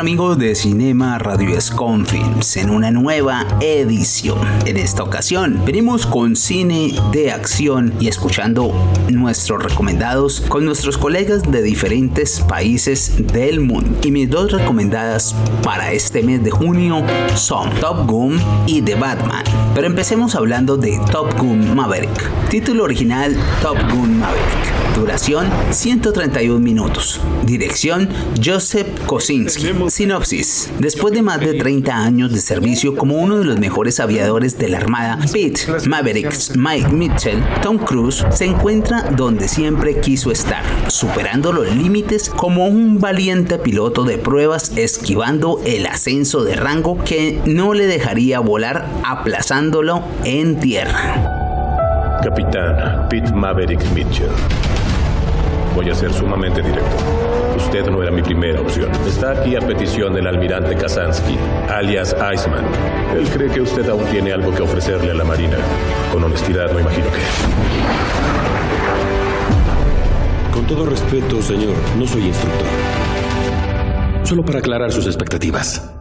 ¿Qué tal amigos de Cinema Radio Escom Films? En una nueva edición. En esta ocasión venimos con cine de acción y escuchando nuestros recomendados con nuestros colegas de diferentes países del mundo. Y mis dos recomendadas para este mes de junio son Top Gun y The Batman. Pero empecemos hablando de Top Gun Maverick. Título original Top Gun Maverick. Duración 131 minutos. Dirección Joseph Kosinski. Sinopsis. Después de más de 30 años de servicio como uno de los mejores aviadores de la Armada, Pete Maverick Mike Mitchell, Tom Cruise se encuentra donde siempre quiso estar, superando los límites como un valiente piloto de pruebas esquivando el ascenso de rango que no le dejaría volar aplazándolo en tierra. Capitán Pete Maverick Mitchell. Voy a ser sumamente directo. Usted no era mi primera opción. Está aquí a petición del almirante Kazansky, alias Iceman. Él cree que usted aún tiene algo que ofrecerle a la Marina. Con honestidad, no imagino que. Con todo respeto, señor, no soy instructor. Solo para aclarar sus expectativas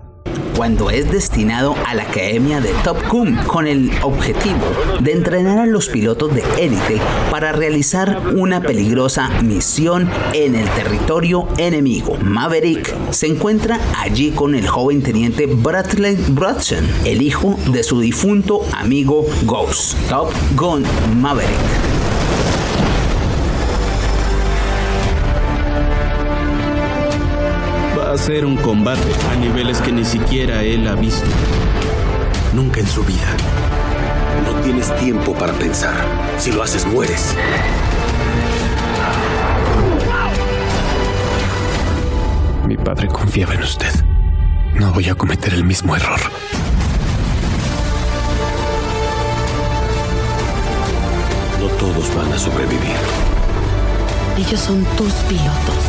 cuando es destinado a la Academia de Top Gun con el objetivo de entrenar a los pilotos de élite para realizar una peligrosa misión en el territorio enemigo. Maverick se encuentra allí con el joven teniente Bradley Brudson, el hijo de su difunto amigo Ghost. Top Gun Maverick hacer un combate a niveles que ni siquiera él ha visto. Nunca en su vida. No tienes tiempo para pensar. Si lo haces, mueres. Mi padre confiaba en usted. No voy a cometer el mismo error. No todos van a sobrevivir. Ellos son tus pilotos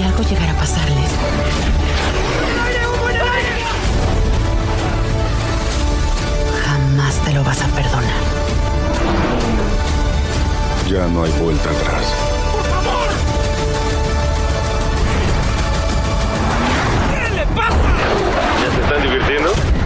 si algo llegara a pasarles. Jamás te lo vas a perdonar. Ya no hay vuelta atrás. ¡Por favor! ¿Qué le pasa? ¿Ya se están divirtiendo?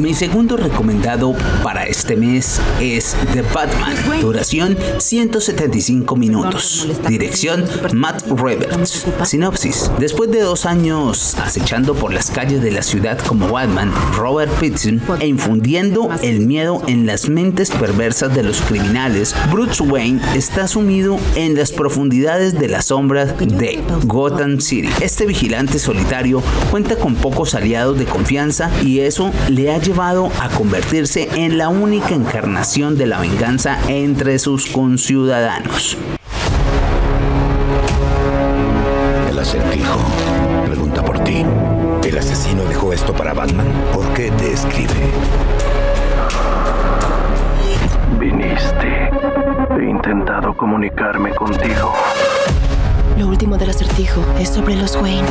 Mi segundo recomendado para este mes es The Batman. Duración 175 minutos. Dirección Matt Reeves. Sinopsis. Después de dos años acechando por las calles de la ciudad como Batman, Robert Pattinson e infundiendo el miedo en las mentes perversas de los criminales, Bruce Wayne está sumido en las profundidades de las sombras de Gotham City. Este vigilante solitario cuenta con pocos aliados de confianza y eso le ha llevado a convertirse en la única encarnación de la venganza entre sus conciudadanos. El acertijo pregunta por ti. ¿El asesino dejó esto para Batman? ¿Por qué te escribe? Viniste. He intentado comunicarme contigo. Lo último del acertijo es sobre los Wayne.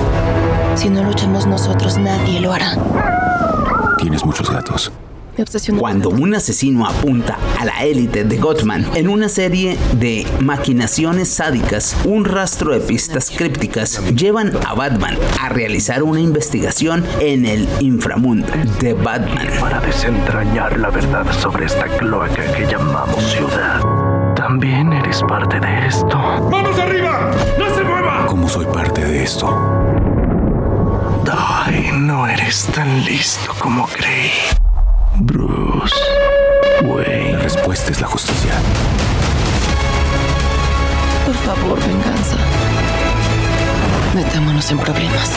Si no luchamos nosotros, nadie lo hará. Tienes muchos gatos. Cuando un asesino apunta a la élite de Gotham en una serie de maquinaciones sádicas, un rastro de pistas crípticas llevan a Batman a realizar una investigación en el inframundo de Batman. Para desentrañar la verdad sobre esta cloaca que llamamos ciudad. También eres parte de esto. ¡Vamos arriba! ¡No se mueva! ¿Cómo soy parte de esto? Ay, no eres tan listo como creí. Bruce Wayne. La respuesta es la justicia. Por favor, venganza. Metámonos en problemas.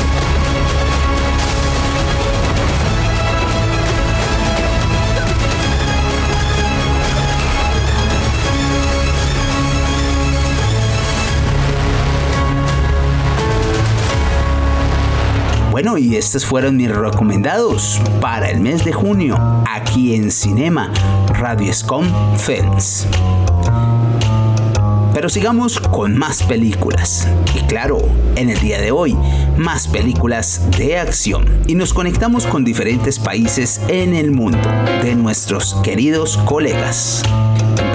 Bueno, y estos fueron mis recomendados para el mes de junio aquí en Cinema Radio Scom Films. Pero sigamos con más películas. Y claro, en el día de hoy, más películas de acción. Y nos conectamos con diferentes países en el mundo de nuestros queridos colegas.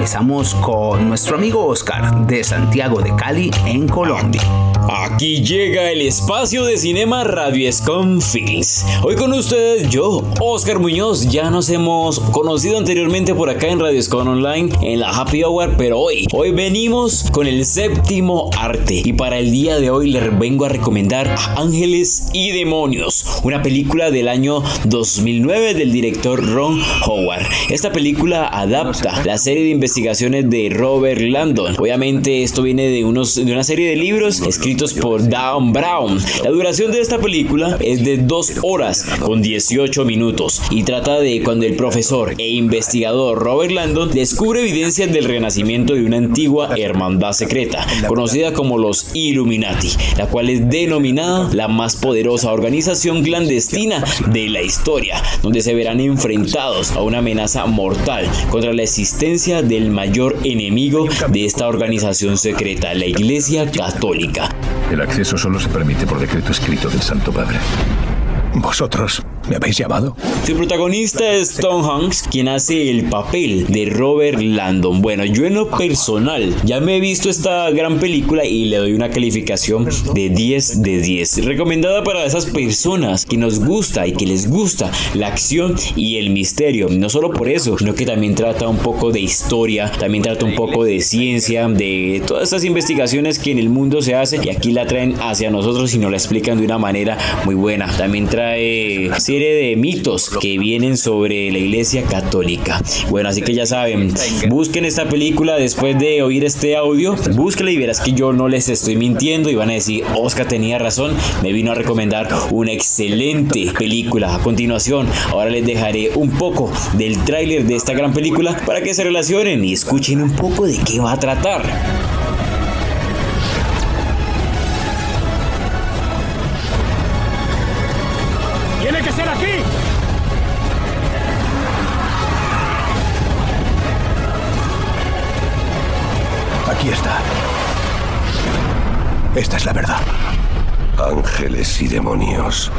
Estamos con nuestro amigo Oscar de Santiago de Cali en Colombia. Aquí llega el espacio de Cinema Radio Films. Hoy con ustedes yo, Oscar Muñoz. Ya nos hemos conocido anteriormente por acá en Radio Escon Online en la Happy Hour, pero hoy, hoy venimos con el séptimo arte. Y para el día de hoy les vengo a recomendar Ángeles y Demonios, una película del año 2009 del director Ron Howard. Esta película adapta la serie de investigaciones de Robert Landon. Obviamente esto viene de, unos, de una serie de libros escritos por Dan Brown. La duración de esta película es de 2 horas con 18 minutos y trata de cuando el profesor e investigador Robert Landon descubre evidencias del renacimiento de una antigua hermandad secreta, conocida como los Illuminati, la cual es denominada la más poderosa organización clandestina de la historia, donde se verán enfrentados a una amenaza mortal contra la existencia del mayor enemigo de esta organización secreta, la Iglesia Católica. El acceso solo se permite por decreto escrito del Santo Padre. ¿Vosotros me habéis llamado? Su protagonista es Tom Hanks, quien hace el papel de Robert Landon. Bueno, yo en lo personal ya me he visto esta gran película y le doy una calificación de 10 de 10. Recomendada para esas personas que nos gusta y que les gusta la acción y el misterio. No solo por eso, sino que también trata un poco de historia, también trata un poco de ciencia, de todas estas investigaciones que en el mundo se hacen y aquí la traen hacia nosotros y nos la explican de una manera muy buena. También trae de mitos que vienen sobre la iglesia católica. Bueno, así que ya saben, busquen esta película después de oír este audio, búsquenla y verás que yo no les estoy mintiendo y van a decir, Oscar tenía razón, me vino a recomendar una excelente película. A continuación, ahora les dejaré un poco del tráiler de esta gran película para que se relacionen y escuchen un poco de qué va a tratar. Aquí está. Esta es la verdad. Ángeles y demonios.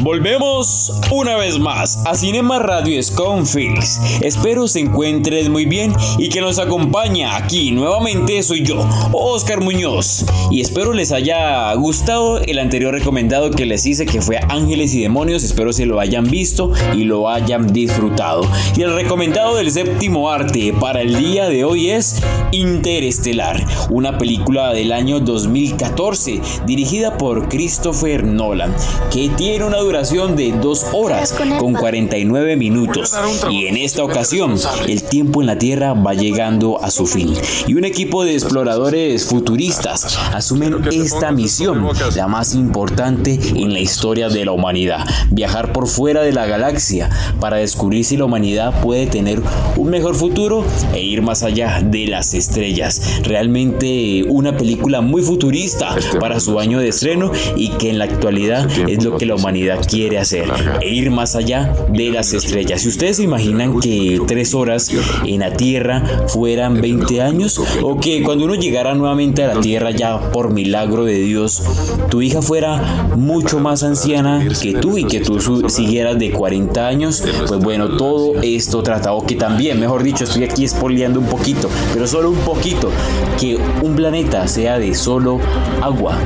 Volvemos una vez más a Cinema Radio Sconfix. Espero se encuentren muy bien y que nos acompaña aquí nuevamente soy yo, Oscar Muñoz. Y espero les haya gustado el anterior recomendado que les hice que fue Ángeles y Demonios. Espero se lo hayan visto y lo hayan disfrutado. Y el recomendado del séptimo arte para el día de hoy es Interestelar, una película del año 2014 dirigida por Christopher Nolan que tiene una duración de 2 horas con 49 minutos. Y en esta ocasión, el tiempo en la Tierra va llegando a su fin. Y un equipo de exploradores futuristas asumen esta misión, la más importante en la historia de la humanidad. Viajar por fuera de la galaxia para descubrir si la humanidad puede tener un mejor futuro e ir más allá de las estrellas. Realmente una película muy futurista para su año de estreno y que en la actualidad es lo que la humanidad quiere hacer e ir más allá de las estrellas. Si ustedes se imaginan que tres horas en la Tierra fueran 20 años o que cuando uno llegara nuevamente a la Tierra ya por milagro de Dios, tu hija fuera mucho más anciana que tú y que tú siguieras de 40 años, pues bueno, todo esto tratado que también, mejor dicho, estoy aquí espoleando un poquito, pero solo un poquito, que un planeta sea de solo agua,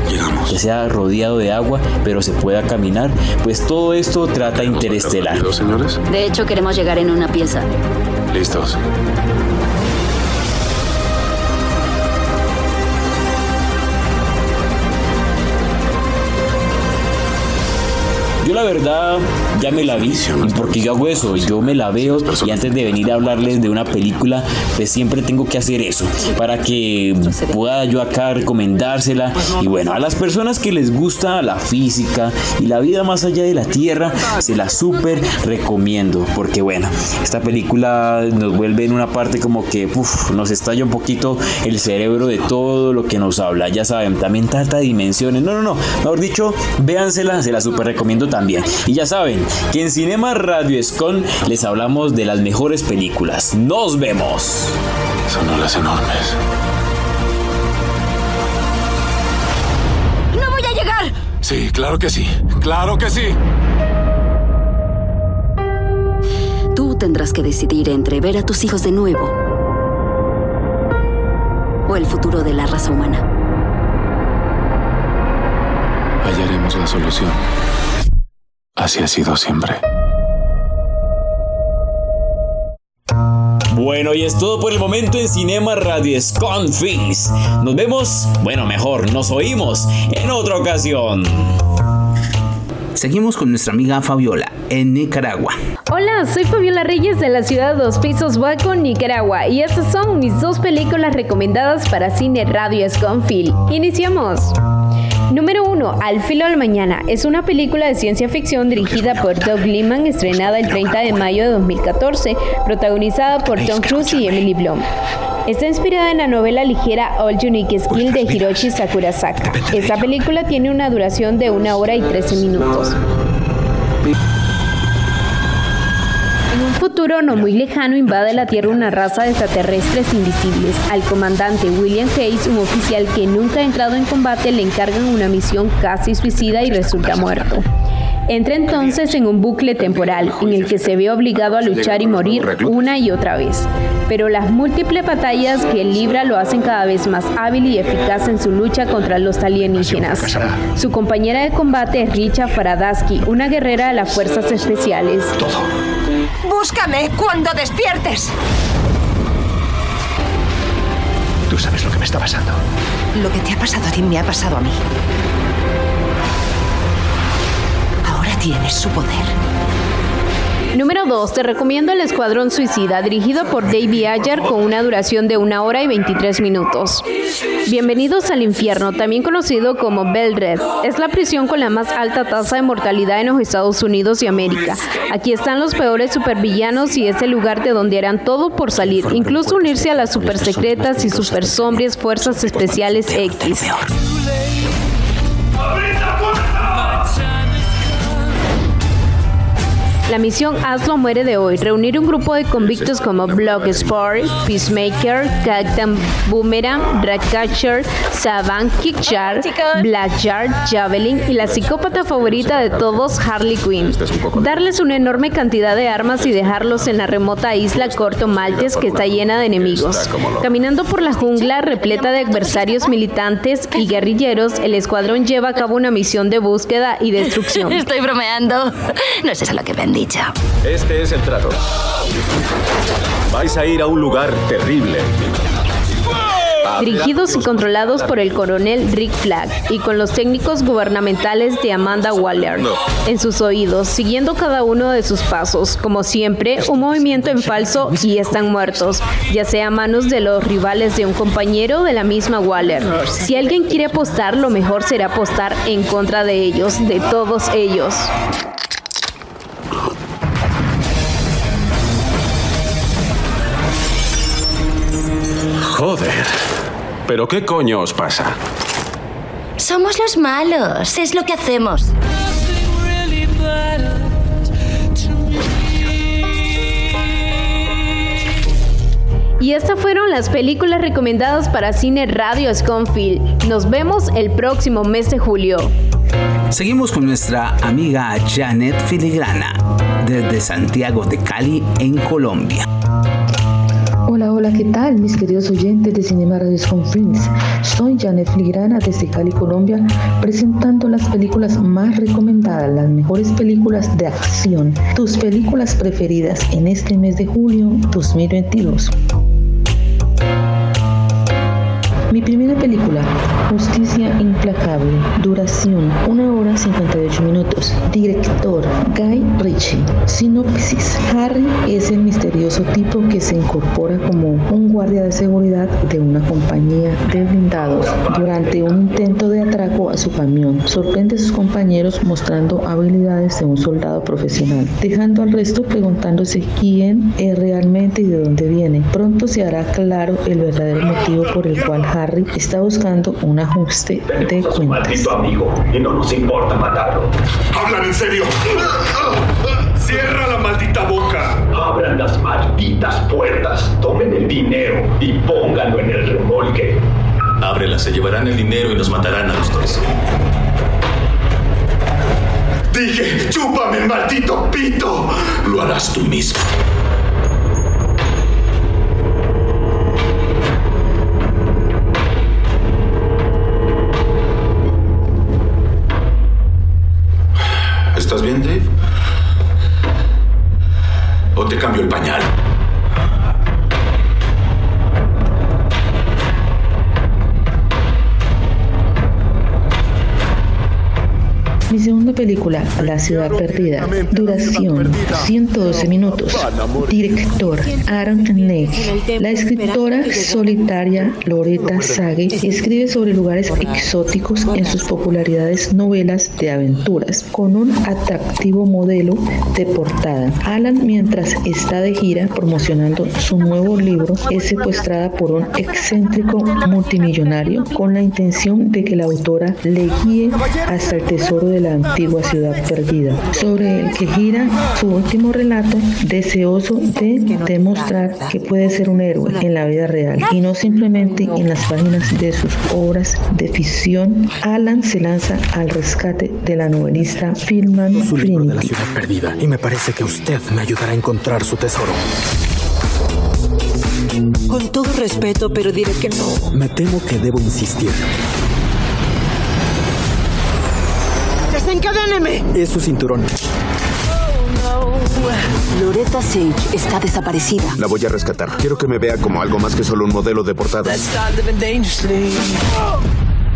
que sea rodeado de agua, pero se pueda caminar, pues todo esto trata interestelar. señores? De hecho, queremos llegar en una pieza. Listos. La verdad ya me la vi, porque yo hago eso, yo me la veo y antes de venir a hablarles de una película, pues siempre tengo que hacer eso, para que pueda yo acá recomendársela. Y bueno, a las personas que les gusta la física y la vida más allá de la Tierra, se la súper recomiendo, porque bueno, esta película nos vuelve en una parte como que nos estalla un poquito el cerebro de todo lo que nos habla. Ya saben, también trata dimensiones. No, no, no, mejor dicho, véansela, se la súper recomiendo también. Y ya saben que en Cinema Radio Escon les hablamos de las mejores películas. ¡Nos vemos! Son olas enormes. ¡No voy a llegar! Sí, claro que sí. Claro que sí. Tú tendrás que decidir entre ver a tus hijos de nuevo o el futuro de la raza humana. Hallaremos la solución. Así ha sido siempre. Bueno, y es todo por el momento en Cinema Radio Sconfix. Nos vemos, bueno, mejor, nos oímos en otra ocasión. Seguimos con nuestra amiga Fabiola en Nicaragua. Hola, soy Fabiola Reyes de la ciudad de Dos Pisos, Huaco, Nicaragua, y estas son mis dos películas recomendadas para Cine Radio Sconfield. Iniciamos. Número 1. Al filo del mañana. Es una película de ciencia ficción dirigida por Doug Liman, estrenada el 30 de mayo de 2014, protagonizada por Tom Cruise y Emily Blunt. Está inspirada en la novela ligera All Unique Skill de Hiroshi Sakurasaka. Esta película tiene una duración de una hora y 13 minutos. Futuro no muy lejano invade la Tierra una raza de extraterrestres invisibles. Al comandante William Hayes, un oficial que nunca ha entrado en combate, le encargan una misión casi suicida y resulta muerto. Entra entonces en un bucle temporal en el que se ve obligado a luchar y morir una y otra vez. Pero las múltiples batallas que libra lo hacen cada vez más hábil y eficaz en su lucha contra los alienígenas. Su compañera de combate es Richa Faradaski, una guerrera de las fuerzas especiales. Búscame cuando despiertes. Tú sabes lo que me está pasando. Lo que te ha pasado a ti me ha pasado a mí. Ahora tienes su poder. Número 2. Te recomiendo El Escuadrón Suicida, dirigido por David Ayer con una duración de una hora y 23 minutos. Bienvenidos al infierno, también conocido como Red. Es la prisión con la más alta tasa de mortalidad en los Estados Unidos y América. Aquí están los peores supervillanos y es el lugar de donde harán todo por salir, incluso unirse a las super secretas y super sombrías fuerzas especiales X. La misión Hazlo muere de hoy, reunir un grupo de convictos como Bloodsport, Peacemaker, Captain Boomerang, Ratcatcher, Saban, Kickjar, Blackjar, Javelin y la psicópata favorita de todos, Harley Quinn. Darles una enorme cantidad de armas y dejarlos en la remota isla Corto Maltes que está llena de enemigos. Caminando por la jungla repleta de adversarios militantes y guerrilleros, el escuadrón lleva a cabo una misión de búsqueda y destrucción. Estoy bromeando. No es eso lo que me Este es el trato. Vais a ir a un lugar terrible. Dirigidos y controlados por el coronel Rick Flag y con los técnicos gubernamentales de Amanda Waller en sus oídos, siguiendo cada uno de sus pasos. Como siempre, un movimiento en falso y están muertos, ya sea a manos de los rivales de un compañero de la misma Waller. Si alguien quiere apostar, lo mejor será apostar en contra de ellos, de todos ellos. Joder. ¿Pero qué coño os pasa? Somos los malos, es lo que hacemos. Y estas fueron las películas recomendadas para Cine Radio Sconfield. Nos vemos el próximo mes de julio. Seguimos con nuestra amiga Janet Filigrana desde Santiago de Cali en Colombia. Hola, hola, ¿qué tal mis queridos oyentes de Cinema Radio Films? Soy Janet Filigrana desde Cali, Colombia, presentando las películas más recomendadas, las mejores películas de acción, tus películas preferidas en este mes de julio 2022. Película, Justicia Implacable, duración 1 hora 58 minutos, director Guy Ritchie, sinopsis. Harry es el misterioso tipo que se incorpora como un guardia de seguridad de una compañía de blindados. Durante un intento de atraco a su camión, sorprende a sus compañeros mostrando habilidades de un soldado profesional, dejando al resto preguntándose quién es realmente y de dónde viene. Pronto se hará claro el verdadero motivo por el cual Harry Harry está buscando un ajuste de cuentas. maldito amigo y no nos importa matarlo. ¡Hablan en serio! ¡Cierra la maldita boca! Abran las malditas puertas, tomen el dinero y pónganlo en el remolque. Ábrela, se llevarán el dinero y nos matarán a los dos. Dije, chúpame, maldito pito. Lo harás tú mismo. Bien, Dave? ¿O te cambio el pañal? Mi segunda película, La ciudad perdida, duración 112 minutos, director Aaron Neck. La escritora solitaria Loretta Sage escribe sobre lugares exóticos en sus popularidades novelas de aventuras, con un atractivo modelo de portada. Alan, mientras está de gira promocionando su nuevo libro, es secuestrada por un excéntrico multimillonario con la intención de que la autora le guíe hasta el tesoro de la antigua ciudad perdida, sobre el que gira su último relato, deseoso de demostrar que puede ser un héroe en la vida real y no simplemente en las páginas de sus obras de ficción. Alan se lanza al rescate de la novelista Philman Su libro de la ciudad perdida y me parece que usted me ayudará a encontrar su tesoro. Con todo respeto, pero diré que no. Me temo que debo insistir. ¡Desencadéneme! Es su cinturón. Loretta Sage está desaparecida. La voy a rescatar. Quiero que me vea como algo más que solo un modelo de portada.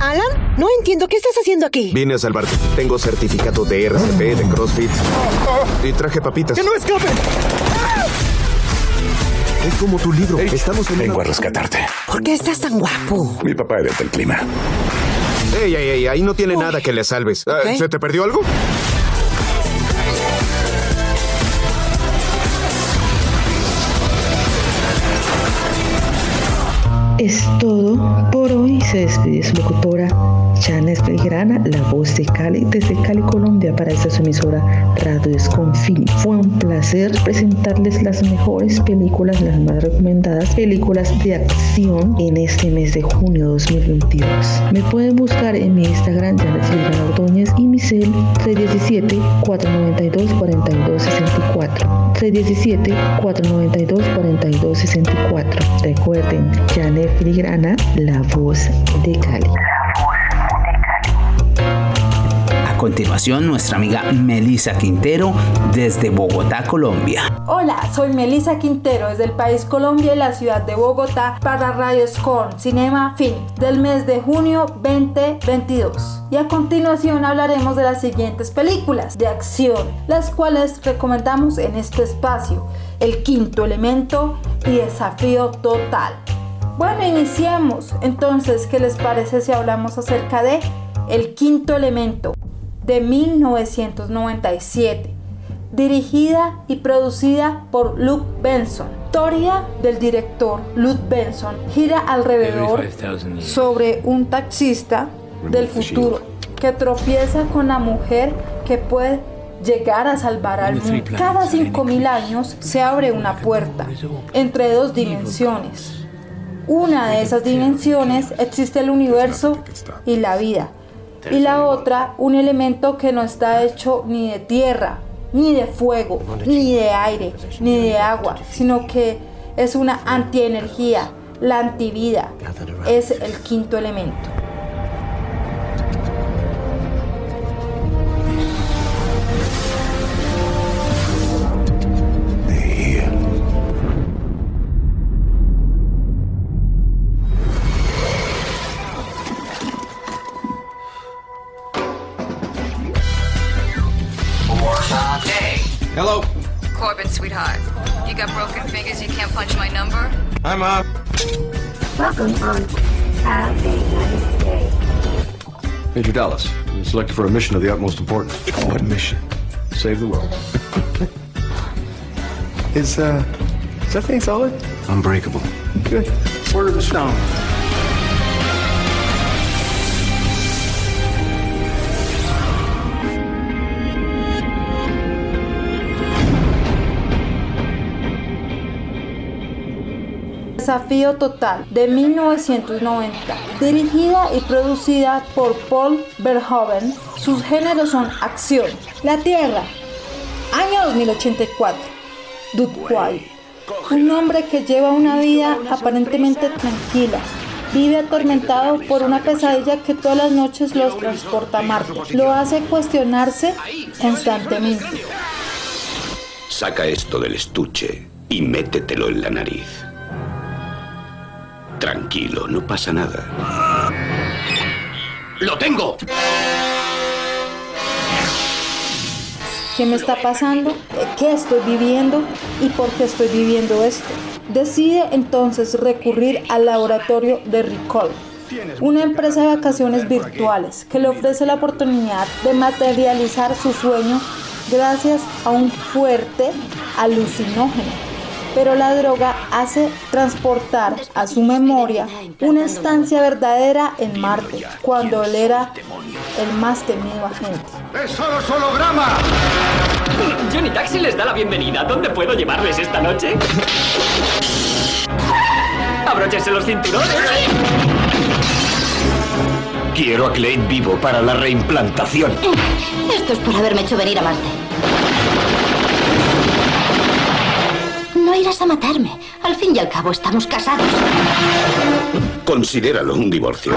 Alan, no entiendo qué estás haciendo aquí. Vine a salvarte. Tengo certificado de RCP, de CrossFit. Y traje papitas. ¡Que no escape! Es como tu libro. Estamos en Vengo a rescatarte. ¿Por qué estás tan guapo? Mi papá era del clima. Ey, ey, ey, ahí no tiene nada que le salves. Ah. ¿Se te perdió algo? Es todo por hoy. Se despide su locutora Janes Belgrana, la voz de Cali, desde Cali, Colombia, para esta su emisora Radio Esconfin. Fue un placer presentarles las mejores películas, las más recomendadas películas de acción en este mes de junio 2022. Me pueden buscar en mi Instagram, Janes Belgrana Ordóñez, y mi cel 317-492-4264. 317-492-4264. Recuerden, Janet Filigrana, la voz de Cali. A continuación, nuestra amiga Melissa Quintero desde Bogotá, Colombia. Hola, soy Melissa Quintero desde el país Colombia y la ciudad de Bogotá para Radio Scorn Cinema Film del mes de junio 2022. Y a continuación hablaremos de las siguientes películas de acción, las cuales recomendamos en este espacio: El Quinto Elemento y Desafío Total. Bueno, iniciemos. Entonces, ¿qué les parece si hablamos acerca de El Quinto Elemento de 1997? dirigida y producida por Luke Benson. Historia del director Luke Benson gira alrededor sobre un taxista del futuro que tropieza con la mujer que puede llegar a salvar al mundo. Cada 5.000 años se abre una puerta entre dos dimensiones. Una de esas dimensiones existe el universo y la vida. Y la otra, un elemento que no está hecho ni de tierra, ni de fuego, ni de aire, ni de agua, sino que es una antienergía, la antivida, es el quinto elemento. Welcome on Have a nice day. Major Dallas, you're selected for a mission of the utmost importance. What mission? Save the world. Is, uh, is that thing solid? Unbreakable. Good. Word of the stone. Desafío Total de 1990, dirigida y producida por Paul Verhoeven. Sus géneros son acción, la Tierra, año 2084, Dude Quiet, un hombre que lleva una vida aparentemente tranquila, vive atormentado por una pesadilla que todas las noches los transporta a Marte. Lo hace cuestionarse constantemente. Saca esto del estuche y métetelo en la nariz. Tranquilo, no pasa nada. ¡Lo tengo! ¿Qué me está pasando? ¿Qué estoy viviendo? ¿Y por qué estoy viviendo esto? Decide entonces recurrir al laboratorio de Recall, una empresa de vacaciones virtuales que le ofrece la oportunidad de materializar su sueño gracias a un fuerte alucinógeno. Pero la droga hace transportar a su memoria una estancia verdadera en Marte, cuando él era el más temido agente. ¡Es solo holograma! Johnny Taxi les da la bienvenida. ¿Dónde puedo llevarles esta noche? ¡Abróchense los cinturones! Quiero a Clay vivo para la reimplantación. Esto es por haberme hecho venir a Marte. No irás a matarme. Al fin y al cabo estamos casados. Considéralo un divorcio.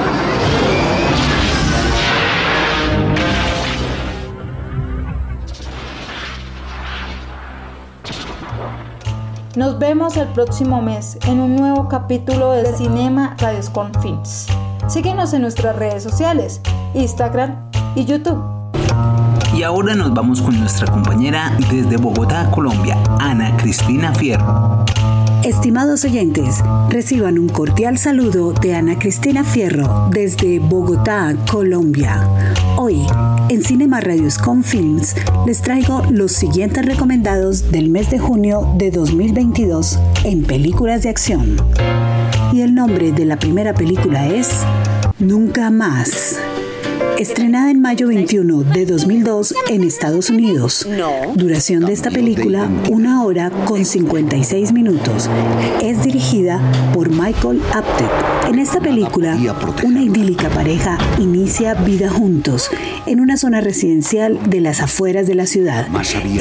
Nos vemos el próximo mes en un nuevo capítulo de Cinema Radioscon Films. Síguenos en nuestras redes sociales, Instagram y YouTube. Y ahora nos vamos con nuestra compañera desde Bogotá, Colombia, Ana Cristina Fierro. Estimados oyentes, reciban un cordial saludo de Ana Cristina Fierro desde Bogotá, Colombia. Hoy, en Cinema Radios con Films, les traigo los siguientes recomendados del mes de junio de 2022 en películas de acción. Y el nombre de la primera película es Nunca más. Estrenada en mayo 21 de 2002 en Estados Unidos. Duración de esta película, una hora con 56 minutos. Es dirigida por Michael Apted. En esta película, una idílica pareja inicia vida juntos en una zona residencial de las afueras de la ciudad.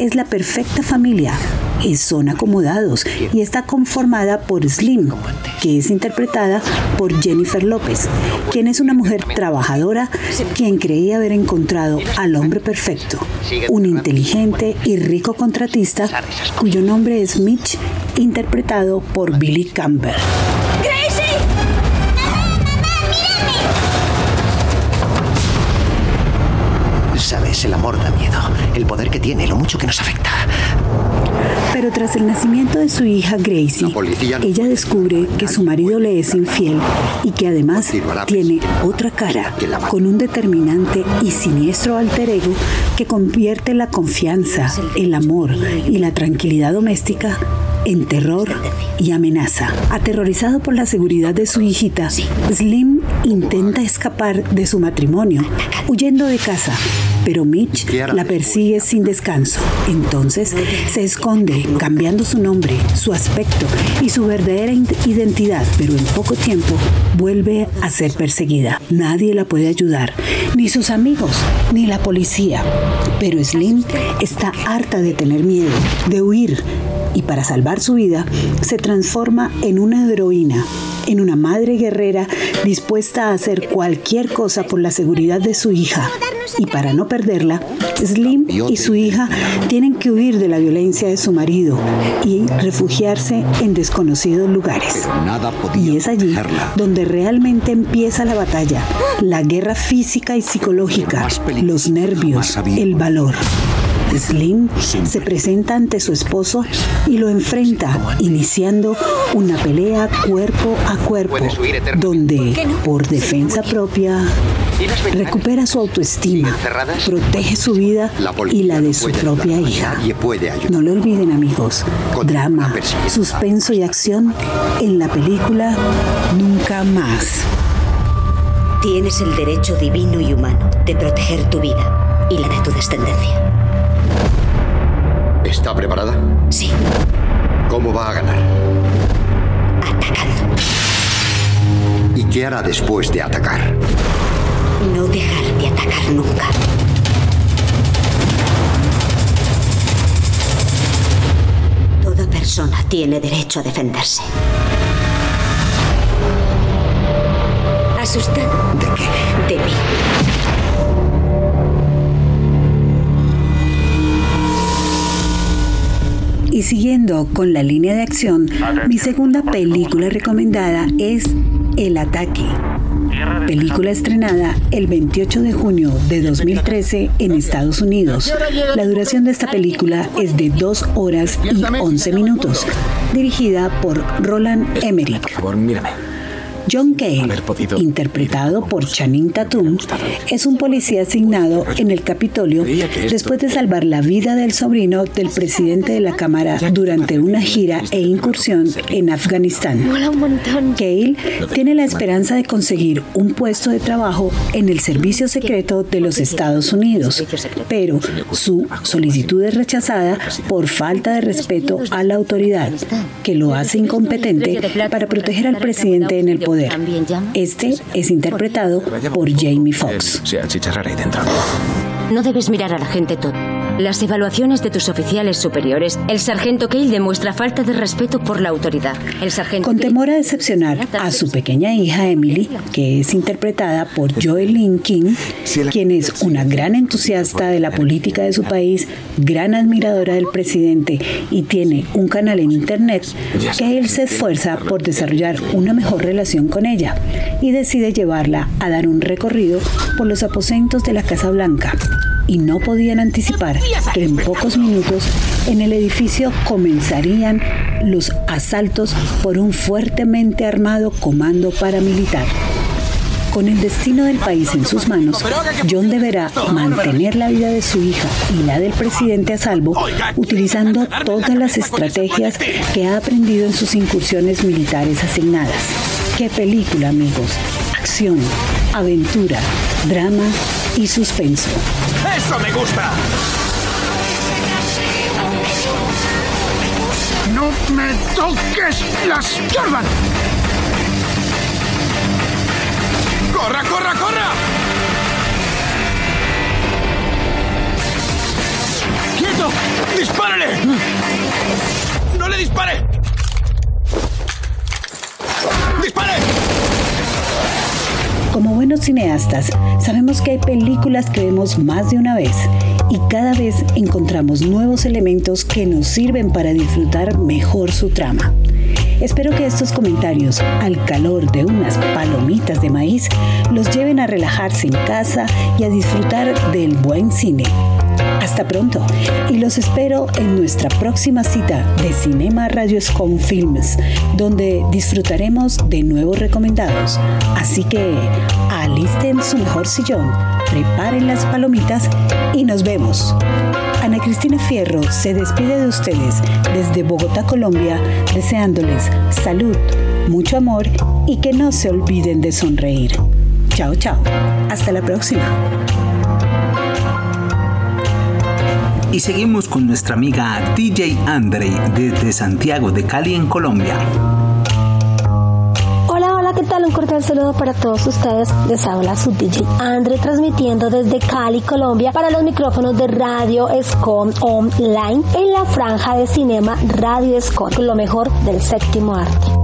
Es la perfecta familia. Y son acomodados y está conformada por Slim, que es interpretada por Jennifer López, quien es una mujer trabajadora quien creía haber encontrado al hombre perfecto, un inteligente y rico contratista cuyo nombre es Mitch, interpretado por Billy Campbell. Sabes, el amor da miedo. El poder que tiene, lo mucho que nos afecta. Pero tras el nacimiento de su hija Gracie, ella descubre que su marido le es infiel y que además tiene otra cara con un determinante y siniestro alter ego que convierte la confianza, el amor y la tranquilidad doméstica en terror y amenaza. Aterrorizado por la seguridad de su hijita, Slim intenta escapar de su matrimonio, huyendo de casa, pero Mitch la persigue sin descanso. Entonces se esconde, cambiando su nombre, su aspecto y su verdadera identidad, pero en poco tiempo vuelve a ser perseguida. Nadie la puede ayudar, ni sus amigos, ni la policía. Pero Slim está harta de tener miedo, de huir, y para salvar su vida se transforma en una heroína, en una madre guerrera dispuesta a hacer cualquier cosa por la seguridad de su hija. Y para no perderla, Slim y su hija tienen que huir de la violencia de su marido y refugiarse en desconocidos lugares. Y es allí donde realmente empieza la batalla, la guerra física y psicológica, los nervios, el valor. Slim se presenta ante su esposo y lo enfrenta, iniciando una pelea cuerpo a cuerpo, donde, por defensa propia, recupera su autoestima, protege su vida y la de su propia hija. No lo olviden amigos, drama, suspenso y acción en la película Nunca más. Tienes el derecho divino y humano de proteger tu vida y la de tu descendencia. ¿Está preparada? Sí. ¿Cómo va a ganar? Atacando. ¿Y qué hará después de atacar? No dejar de atacar nunca. Toda persona tiene derecho a defenderse. asustado? ¿De qué? De mí. Y siguiendo con la línea de acción, mi segunda película recomendada es El Ataque. Película estrenada el 28 de junio de 2013 en Estados Unidos. La duración de esta película es de 2 horas y 11 minutos. Dirigida por Roland Emmerich. Por favor, mírame. John Cale, interpretado por Channing Tatum, es un policía asignado en el Capitolio después de salvar la vida del sobrino del presidente de la Cámara durante una gira e incursión en Afganistán. Cale tiene la esperanza de conseguir un puesto de trabajo en el servicio secreto de los Estados Unidos, pero su solicitud es rechazada por falta de respeto a la autoridad, que lo hace incompetente para proteger al presidente en el poder. Este es interpretado por Jamie Foxx. No debes mirar a la gente todo. Las evaluaciones de tus oficiales superiores, el sargento Cale demuestra falta de respeto por la autoridad. El sargento Con temor a decepcionar a su pequeña hija Emily, que es interpretada por Joelyn King, quien es una gran entusiasta de la política de su país, gran admiradora del presidente y tiene un canal en internet, Cale se esfuerza por desarrollar una mejor relación con ella y decide llevarla a dar un recorrido por los aposentos de la Casa Blanca y no podían anticipar que en pocos minutos en el edificio comenzarían los asaltos por un fuertemente armado comando paramilitar. Con el destino del país en sus manos, John deberá mantener la vida de su hija y la del presidente a salvo, utilizando todas las estrategias que ha aprendido en sus incursiones militares asignadas. ¡Qué película, amigos! Acción, aventura, drama y suspenso. ¡Eso me gusta! ¡No me toques las Jordan! ¡Corra, corra, corra! ¡Quieto! ¡Dispárale! ¡No le dispare! ¡Dispare! Como buenos cineastas, sabemos que hay películas que vemos más de una vez y cada vez encontramos nuevos elementos que nos sirven para disfrutar mejor su trama. Espero que estos comentarios, al calor de unas palomitas de maíz, los lleven a relajarse en casa y a disfrutar del buen cine. Hasta pronto y los espero en nuestra próxima cita de Cinema Radio Scom Films, donde disfrutaremos de nuevos recomendados. Así que alisten su mejor sillón, preparen las palomitas y nos vemos. Ana Cristina Fierro se despide de ustedes desde Bogotá, Colombia, deseándoles salud, mucho amor y que no se olviden de sonreír. Chao, chao. Hasta la próxima. Y seguimos con nuestra amiga DJ Andre desde Santiago de Cali en Colombia. Hola, hola, ¿qué tal? Un cordial saludo para todos ustedes. Les habla su DJ Andre transmitiendo desde Cali, Colombia para los micrófonos de Radio Escom Online en la franja de cinema Radio Escom, lo mejor del séptimo arte.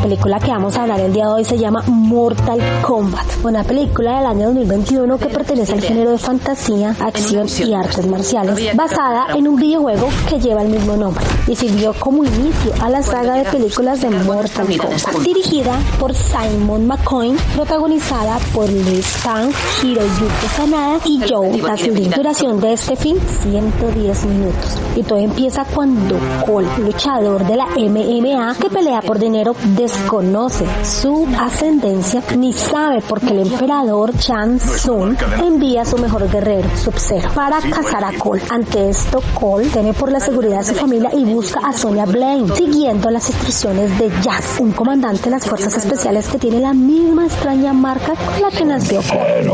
Película que vamos a hablar el día de hoy se llama Mortal Kombat, una película del año 2021 que pertenece al género de fantasía, acción y artes marciales, basada en un videojuego que lleva el mismo nombre y sirvió como inicio a la saga de películas de Mortal Kombat, dirigida por Simon McCoy, protagonizada por Liz Kang, Hiroyuki Sanada y Joe Taslim. Duración de este film 110 minutos. Y todo empieza cuando Cole, luchador de la MMA que pelea por dinero, desconoce su ascendencia ni sabe por qué el emperador Chan Sun envía a su mejor guerrero, Sub-Zero, para cazar a Cole. Ante esto, Cole teme por la seguridad de su familia y busca a Sonya Blaine, siguiendo las instrucciones de Jazz, un comandante de las fuerzas especiales que tiene la misma extraña marca con la que nació Cole.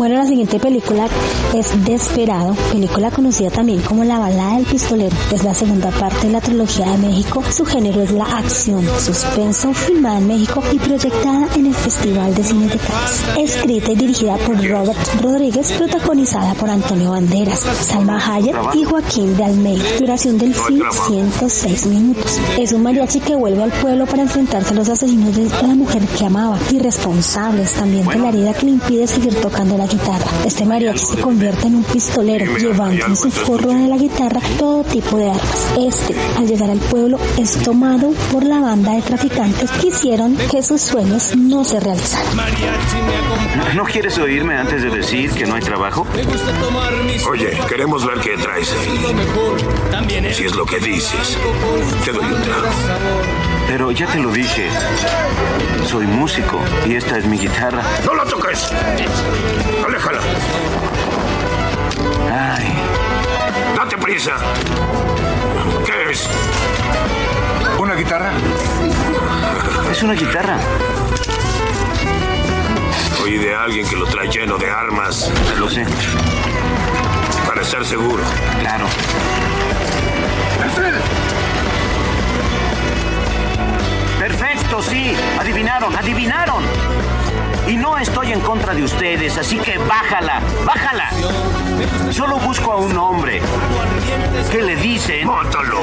Bueno, la siguiente película es Desperado, película conocida también como La balada del pistolero. Es la segunda parte de la trilogía de México. Su género es la acción, suspenso, filmada en México y proyectada en el Festival de Cine de Cannes. Escrita y dirigida por Robert Rodríguez, protagonizada por Antonio Banderas, Salma Hayek y Joaquín de Almeida. Duración del film 106 minutos. Es un mariachi que vuelve al pueblo para enfrentarse a los asesinos de la mujer que amaba, irresponsables también de la herida que le impide seguir tocando la guitarra. Este mariachi se convierte en un pistolero, llevando en su forro de la guitarra todo tipo de armas. Este, al llegar al pueblo, es tomado por la banda de traficantes que hicieron que sus sueños no se realizaran. ¿No quieres oírme antes de decir que no hay trabajo? Oye, queremos ver qué traes ahí. Si es lo que dices, te doy un trago. Pero ya te lo dije. Soy músico y esta es mi guitarra. ¡No la toques! ¡Aléjala! Ay. ¡Date prisa! ¿Qué es? ¿Una guitarra? Es una guitarra. Oí de alguien que lo trae lleno de armas. Lo sé. Para estar seguro. Claro. Perfecto, sí. Adivinaron, adivinaron. Y no estoy en contra de ustedes, así que bájala, bájala. Solo busco a un hombre. ¿Qué le dicen? ¡Mátalo!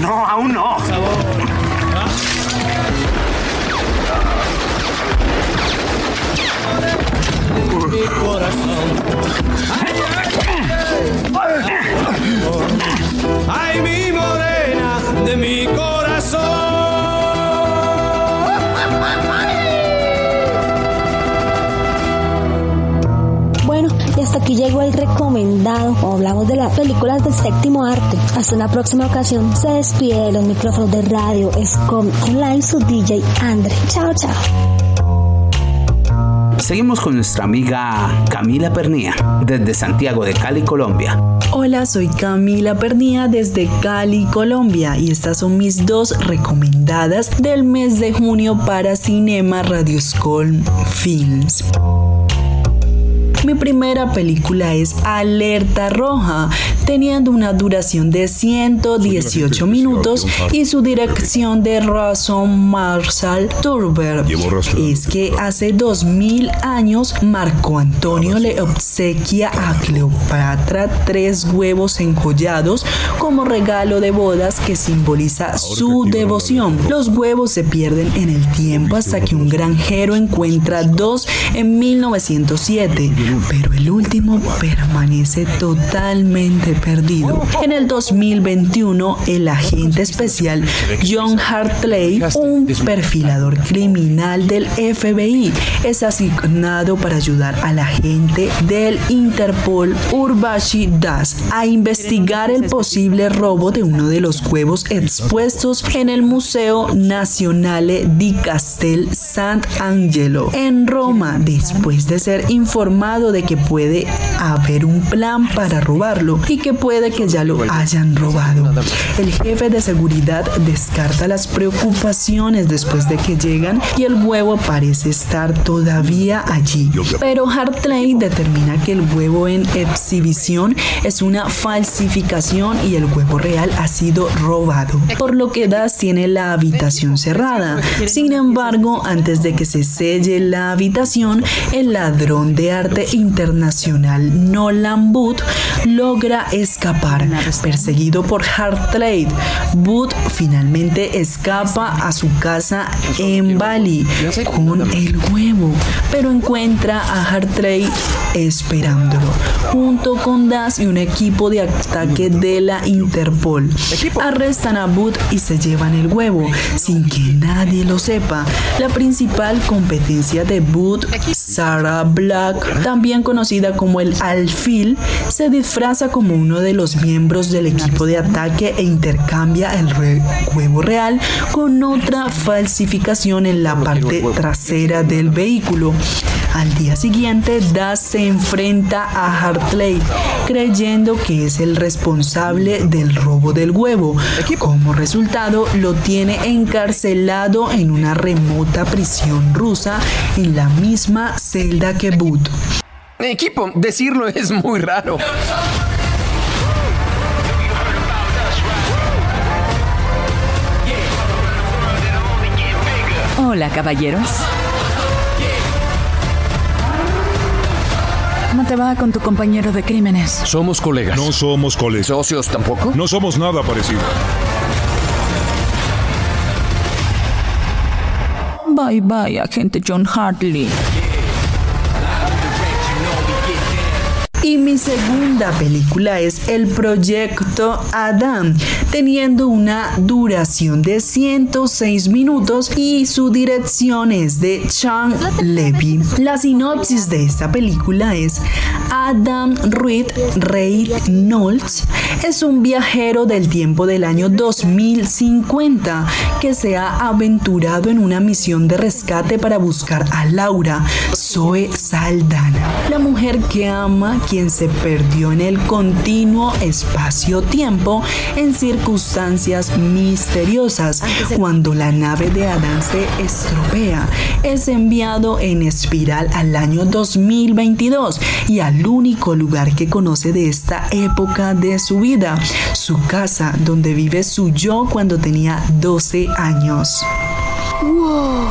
No, aún no. Mi corazón. Ay, mi morena de mi corazón. Hasta aquí llegó el recomendado. O hablamos de las películas del séptimo arte. Hasta una próxima ocasión. Se despide de los micrófonos de radio Scom Online su DJ Andre. Chao, chao. Seguimos con nuestra amiga Camila Pernía desde Santiago de Cali, Colombia. Hola, soy Camila Pernía desde Cali, Colombia y estas son mis dos recomendadas del mes de junio para Cinema Radio School Films. Mi primera película es Alerta Roja, teniendo una duración de 118 minutos y su dirección de Razon Marshall Turber. Es que hace 2000 años Marco Antonio le obsequia a Cleopatra tres huevos encollados como regalo de bodas que simboliza su devoción. Los huevos se pierden en el tiempo hasta que un granjero encuentra dos en 1907 pero el último permanece totalmente perdido. En el 2021, el agente especial John Hartley, un perfilador criminal del FBI, es asignado para ayudar al agente del Interpol Urvashi Das a investigar el posible robo de uno de los huevos expuestos en el Museo Nazionale di Castel Sant'Angelo en Roma, después de ser informado de que puede haber un plan para robarlo y que puede que ya lo hayan robado. El jefe de seguridad descarta las preocupaciones después de que llegan y el huevo parece estar todavía allí. Pero Hartley determina que el huevo en exhibición es una falsificación y el huevo real ha sido robado, por lo que Das tiene la habitación cerrada. Sin embargo, antes de que se selle la habitación, el ladrón de arte internacional Nolan Booth logra escapar, perseguido por Hartley. Booth finalmente escapa a su casa en Bali con el huevo, pero encuentra a Hartley esperándolo, junto con Das y un equipo de ataque de la Interpol. Arrestan a Booth y se llevan el huevo, sin que nadie lo sepa. La principal competencia de Booth, Sarah Black, también conocida como el alfil, se disfraza como uno de los miembros del equipo de ataque e intercambia el huevo real con otra falsificación en la parte trasera del vehículo. Al día siguiente, Das se enfrenta a Hartley, creyendo que es el responsable del robo del huevo. Como resultado, lo tiene encarcelado en una remota prisión rusa en la misma celda que Boot. Equipo, decirlo es muy raro. Hola, caballeros. ¿Cómo te va con tu compañero de crímenes? Somos colegas. No somos colegas. ¿Socios tampoco? No somos nada parecido. Bye bye, agente John Hartley. Y mi segunda película es El Proyecto Adam, teniendo una duración de 106 minutos y su dirección es de Sean Levy. La sinopsis de esta película es Adam Reed Reynolds es un viajero del tiempo del año 2050 que se ha aventurado en una misión de rescate para buscar a Laura, Zoe Saldana, la mujer que ama quien se perdió en el continuo espacio-tiempo en circunstancias misteriosas. Cuando la nave de Adán se estropea, es enviado en espiral al año 2022 y al único lugar que conoce de esta época de su vida, su casa donde vive su yo cuando tenía 12 años. ¡Wow!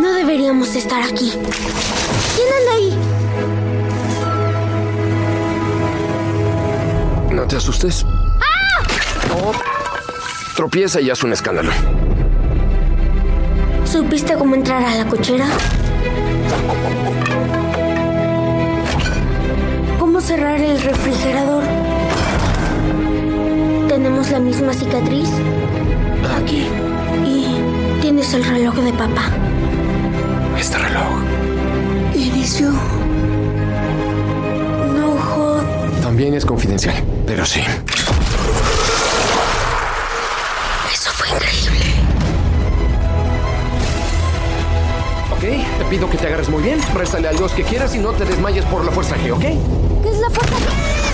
No deberíamos estar aquí. ¿Quién anda ahí? No te asustes. ¡Ah! tropieza y haz un escándalo. ¿Supiste cómo entrar a la cochera? ¿Cómo cerrar el refrigerador? ¿Tenemos la misma cicatriz? Aquí. Y tienes el reloj de papá. Este reloj. Inicio. No También es confidencial, pero sí. Eso fue increíble. Ok, te pido que te agarres muy bien. Réstale a Dios que quieras y no te desmayes por la fuerza G, ¿ok? ¿Qué es la fuerza G?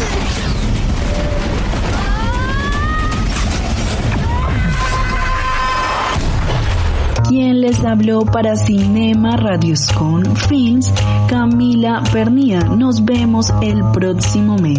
Quien les habló para Cinema Radioscon Films, Camila Pernía. Nos vemos el próximo mes.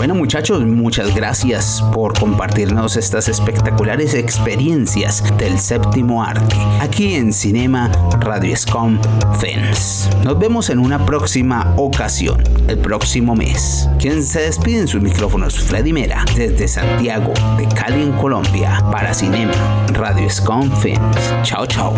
Bueno muchachos, muchas gracias por compartirnos estas espectaculares experiencias del séptimo arte aquí en Cinema Radio Scom Films. Nos vemos en una próxima ocasión, el próximo mes. Quien se despide en sus micrófonos, Freddy Mera, desde Santiago, de Cali en Colombia, para Cinema Radio Scom Films. Chao, chao.